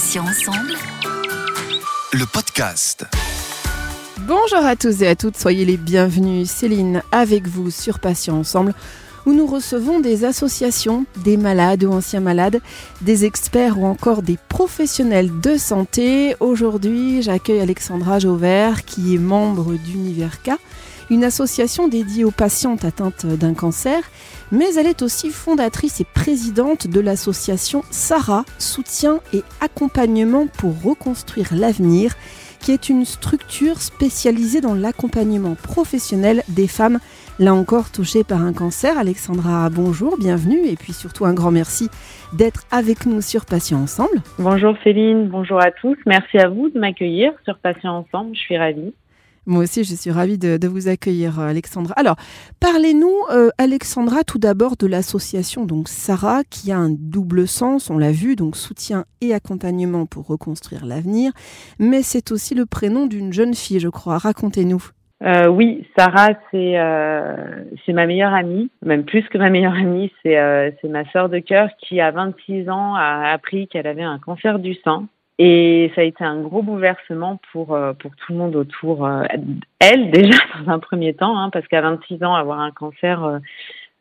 Patients ensemble. Le podcast. Bonjour à tous et à toutes, soyez les bienvenus. Céline avec vous sur Patients ensemble où nous recevons des associations, des malades ou anciens malades, des experts ou encore des professionnels de santé. Aujourd'hui, j'accueille Alexandra Jauvert qui est membre d'Univers K une association dédiée aux patientes atteintes d'un cancer, mais elle est aussi fondatrice et présidente de l'association Sarah, soutien et accompagnement pour reconstruire l'avenir, qui est une structure spécialisée dans l'accompagnement professionnel des femmes, là encore touchées par un cancer. Alexandra, bonjour, bienvenue, et puis surtout un grand merci d'être avec nous sur Patients Ensemble. Bonjour Céline, bonjour à tous, merci à vous de m'accueillir sur Patients Ensemble, je suis ravie. Moi aussi, je suis ravie de, vous accueillir, euh, Alexandra. Alors, parlez-nous, euh, Alexandra, tout d'abord de l'association donc Sarah, qui a un double sens, on l'a vu, donc soutien et accompagnement pour reconstruire l'avenir, mais c'est aussi le prénom d'une jeune fille, je crois. Racontez-nous. Euh, oui, Sarah, c'est ma meilleure amie, même plus que ma meilleure amie, c'est ma sœur de cœur qui, à 26 ans, a appris qu'elle avait un cancer du sang. Et ça a été un gros bouleversement pour, euh, pour tout le monde autour. Euh, elle, déjà, dans un premier temps, hein, parce qu'à 26 ans, avoir un cancer, euh,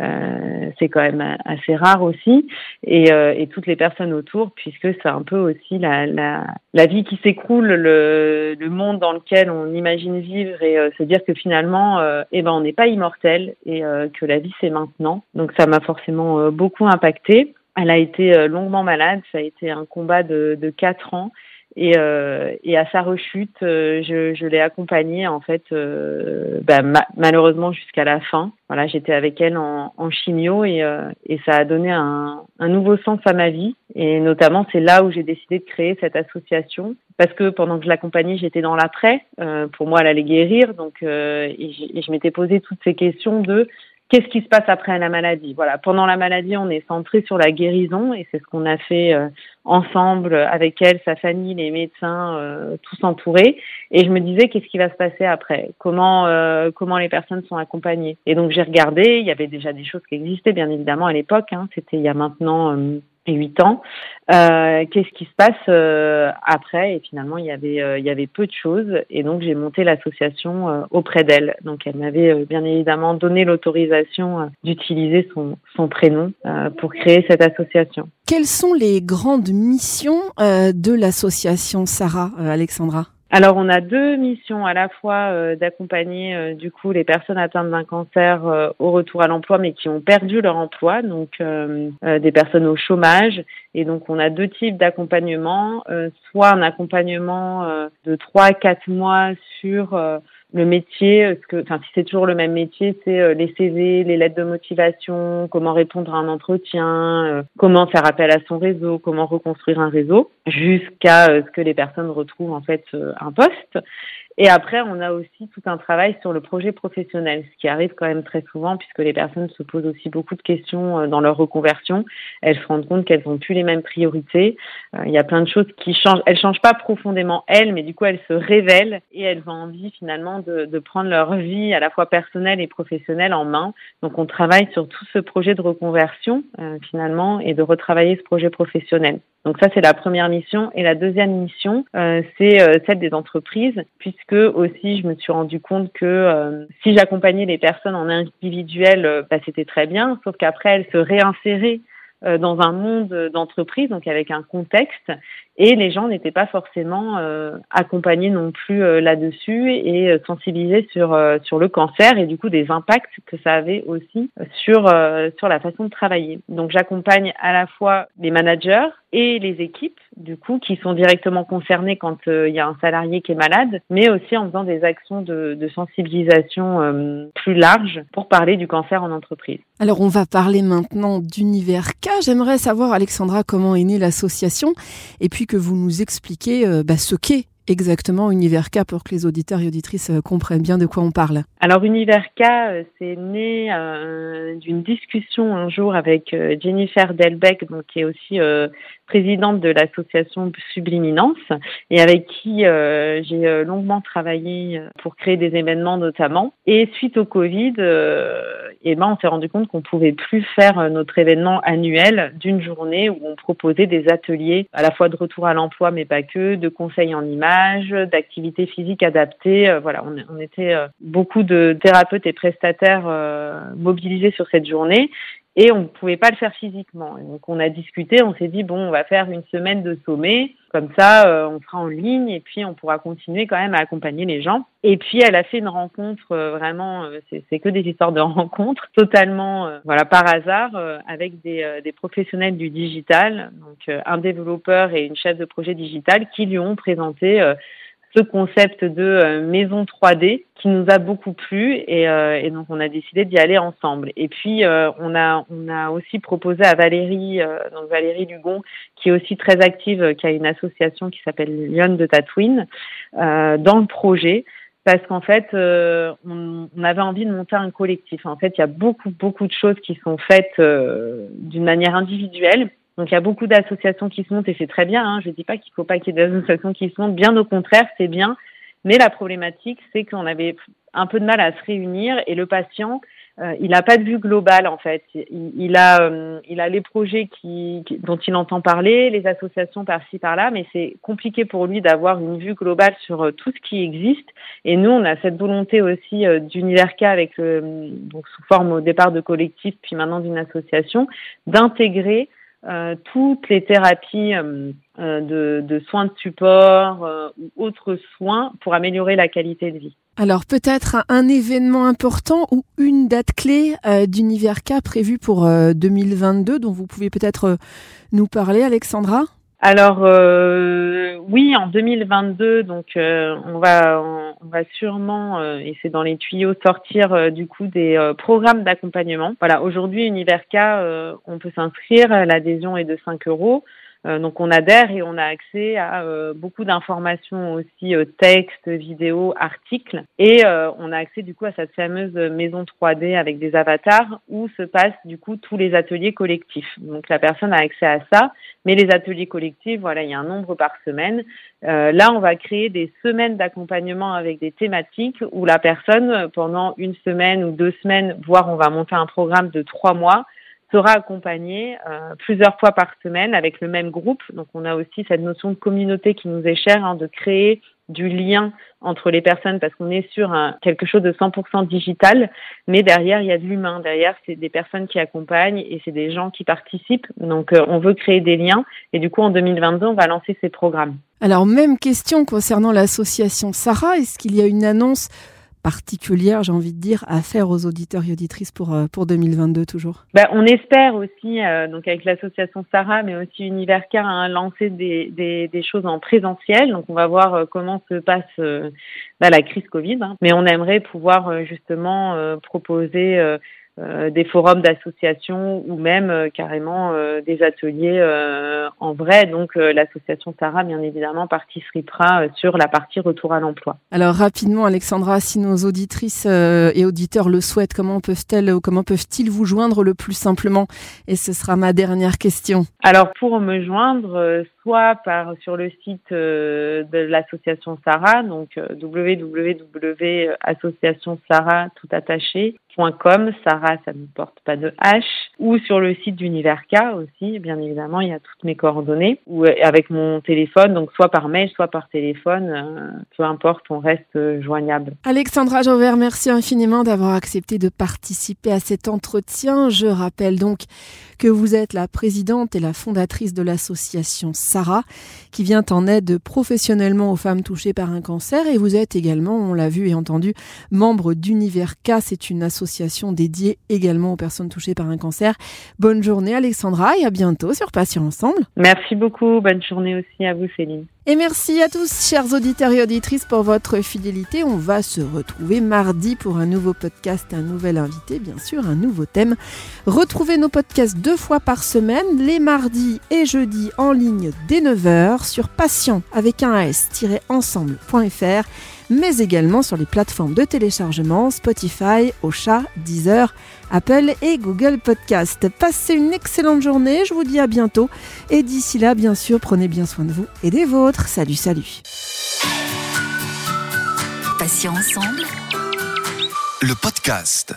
euh, c'est quand même assez rare aussi. Et, et, toutes les personnes autour, puisque c'est un peu aussi la, la, la vie qui s'écroule, le, le, monde dans lequel on imagine vivre et se dire que finalement, eh ben, on n'est pas immortel et que la vie, c'est maintenant. Donc ça m'a forcément beaucoup impacté. Elle a été euh, longuement malade, ça a été un combat de, de quatre ans. Et, euh, et, à sa rechute, euh, je, je l'ai accompagnée en fait, euh, bah, malheureusement jusqu'à la fin. Voilà, j'étais avec elle en, en chimio et, euh, et, ça a donné un, un, nouveau sens à ma vie. Et notamment, c'est là où j'ai décidé de créer cette association parce que pendant que je l'accompagnais, j'étais dans l'après. pour moi, elle allait guérir, donc et je m'étais posé toutes ces questions de qu'est-ce qui se passe après la maladie? Voilà, pendant la maladie, on est centré sur la guérison et c'est ce qu'on a fait euh, ensemble avec elle, sa famille, les médecins, euh, tous entourés. Et je me disais qu'est-ce qui va se passer après? Comment euh, comment les personnes sont accompagnées? Et donc j'ai regardé. Il y avait déjà des choses qui existaient bien évidemment à l'époque. Hein, C'était il y a maintenant 8 ans. Euh, Qu'est-ce qui se passe euh, après? Et finalement, il y avait euh, il y avait peu de choses, et donc j'ai monté l'association euh, auprès d'elle. Donc elle m'avait bien évidemment donné l'autorisation d'utiliser son son prénom pour créer cette association. Quelles sont les grandes missions de l'association Sarah, Alexandra? Alors, on a deux missions à la fois euh, d'accompagner euh, du coup les personnes atteintes d'un cancer euh, au retour à l'emploi, mais qui ont perdu leur emploi, donc des personnes au chômage. Et donc, on a deux types d'accompagnement, soit un accompagnement de trois à quatre mois sur le métier, ce que, enfin, si c'est toujours le même métier, c'est euh, les CV, les lettres de motivation, comment répondre à un entretien, euh, comment faire appel à son réseau, comment reconstruire un réseau, jusqu'à euh, ce que les personnes retrouvent en fait un poste. Et après, on a aussi tout un travail sur le projet professionnel, ce qui arrive quand même très souvent puisque les personnes se posent aussi beaucoup de questions euh, dans leur reconversion. Elles se rendent compte qu'elles n'ont plus les mêmes priorités. Euh, il y a plein de choses qui changent. Elles changent pas profondément elles, mais du coup, elles se révèlent et elles ont envie finalement de, prendre leur vie à la fois personnelle et professionnelle en main. Donc, on travaille sur tout ce projet de reconversion euh, finalement et de retravailler ce projet professionnel. Donc ça, c'est la première mission. Et la deuxième mission, euh, c'est euh, celle des entreprises, puisque aussi, je me suis rendu compte que euh, si j'accompagnais les personnes en individuel, bah, c'était très bien, sauf qu'après, elles se réinséraient dans un monde d'entreprise, donc avec un contexte, et les gens n'étaient pas forcément accompagnés non plus là-dessus et sensibilisés sur sur le cancer et du coup des impacts que ça avait aussi sur sur la façon de travailler. Donc j'accompagne à la fois les managers et les équipes, du coup, qui sont directement concernées quand euh, il y a un salarié qui est malade, mais aussi en faisant des actions de, sensibilisation euh, plus larges pour parler du cancer en entreprise. Alors, on va parler maintenant d'Univers K. J'aimerais savoir, Alexandra, comment est née l'association et puis que vous nous expliquez euh, bah, ce qu'est exactement Univerca pour que les auditeurs et auditrices euh, comprennent bien de quoi on parle Alors Univerca, euh, c'est né d'une discussion un jour avec Jennifer Delbecq, qui est aussi présidente de l'association Subliminence et avec qui j'ai longuement travaillé pour créer des événements notamment. Et suite au Covid, et ben, on s'est rendu compte qu'on pouvait plus faire notre événement annuel d'une journée où on proposait des ateliers à la fois de retour à l'emploi, mais pas que, de conseils en images, d'activités physiques adaptées. Euh, voilà, on, était euh, beaucoup de thérapeutes et prestataires euh, mobilisés sur cette journée et on ne pouvait pas le faire physiquement. donc on a discuté, on s'est dit bon, on va faire une semaine de sommet, comme ça euh, on sera en ligne et puis on pourra continuer quand même à accompagner les gens. Et puis elle a fait une rencontre euh, vraiment, euh, c'est que des histoires de rencontres, totalement voilà par hasard avec des, des, professionnels du digital, donc un développeur et une chef de projet digital qui lui ont présenté ce concept de euh, maison 3D qui nous a beaucoup plu et, euh, et donc on a décidé d'y aller ensemble. Et puis euh, on a aussi proposé à Valérie donc Valérie Lugon qui est aussi très active, qui a une association qui s'appelle Lyon de Tatooine dans le projet parce qu'en fait, on, avait envie de monter un collectif. En fait, il y a beaucoup, beaucoup de choses qui sont faites d'une manière individuelle donc il y a beaucoup d'associations qui se montent et c'est très bien. Hein. Je ne dis pas qu'il ne faut pas qu'il y ait d'associations qui se montent. Bien au contraire, c'est bien. Mais la problématique, c'est qu'on avait un peu de mal à se réunir et le patient, euh, il n'a pas de vue globale en fait. Il, a, euh, il a les projets qui, dont il entend parler, les associations par-ci par-là, mais c'est compliqué pour lui d'avoir une vue globale sur euh, tout ce qui existe. Et nous, on a cette volonté aussi d'Univerca avec donc sous forme au départ de collectif, puis maintenant d'une association, d'intégrer toutes les thérapies euh, euh, de, soins de support ou autres soins pour améliorer la qualité de vie. Alors peut-être un événement important ou une date clé d'Univerca prévue pour 2022 dont vous pouvez peut-être nous parler, Alexandra? Alors euh, oui, en 2022, donc euh, on va on, va sûrement euh, et c'est dans les tuyaux sortir du coup des programmes d'accompagnement. Voilà, aujourd'hui Univerca, on peut s'inscrire, l'adhésion est de 5 euros. Euh, donc on adhère et on a accès à euh, beaucoup d'informations aussi euh, textes, vidéos, articles et on a accès du coup à cette fameuse maison 3D avec des avatars où se passent du coup tous les ateliers collectifs. Donc la personne a accès à ça, mais les ateliers collectifs, voilà, il y a un nombre par semaine. là, on va créer des semaines d'accompagnement avec des thématiques où la personne pendant une semaine ou deux semaines, voire on va monter un programme de trois mois sera accompagné euh, plusieurs fois par semaine avec le même groupe. Donc on a aussi cette notion de communauté qui nous est chère, hein, de créer du lien entre les personnes parce qu'on est sur un, quelque chose de 100% digital, mais derrière il y a de l'humain, derrière c'est des personnes qui accompagnent et c'est des gens qui participent. Donc euh, on veut créer des liens et du coup en 2022 on va lancer ces programmes. Alors même question concernant l'association Sarah, est-ce qu'il y a une annonce particulière, j'ai envie de dire, à faire aux auditeurs et auditrices pour, euh, pour 2022 toujours? Bah, On espère aussi, euh, donc avec l'association Sarah, mais aussi Univercar, à lancer des, des, choses en présentiel. Donc on va voir euh, comment se passe bah, la crise Covid. Hein. Mais on aimerait pouvoir justement proposer des forums d'associations ou même euh, carrément euh, des ateliers en vrai. Donc l'association Sarah, bien évidemment, participera sur la partie retour à l'emploi. Alors rapidement, Alexandra, si nos auditrices et auditeurs le souhaitent, comment peuvent-elles ou comment peuvent-ils vous joindre le plus simplement? Et ce sera ma dernière question. Alors pour me joindre, soit par sur le site de l'association Sarah, donc www.associationsarah attaché .com, Sarah, ça ne porte pas de H, ou sur le site d'Univerca aussi, bien évidemment, il y a toutes mes coordonnées, ou euh, avec mon téléphone, donc soit par mail, soit par téléphone, euh, peu importe, on reste euh, joignable. Alexandra Jauvert, merci infiniment d'avoir accepté de participer à cet entretien. Je rappelle donc que vous êtes la présidente et la fondatrice de l'association Sarah, qui vient en aide professionnellement aux femmes touchées par un cancer, et vous êtes également, on l'a vu et entendu, membre d'Univerca, c'est une association association dédiée également aux personnes touchées par un cancer. Bonne journée Alexandra et à bientôt sur Patients Ensemble. Merci beaucoup, bonne journée aussi à vous Céline. Et merci à tous, chers auditeurs et auditrices, pour votre fidélité. On va se retrouver mardi pour un nouveau podcast, un nouvel invité, bien sûr, un nouveau thème. Retrouvez nos podcasts deux fois par semaine, les mardis et jeudis en ligne dès 9h sur patient avec un s-ensemble.fr, mais également sur les plateformes de téléchargement Spotify, Ocha, Deezer, Apple et Google Podcast. Passez une excellente journée, je vous dis à bientôt. Et d'ici là, bien sûr, prenez bien soin de vous et des vôtres. Salut, salut. Patient ensemble. Le podcast.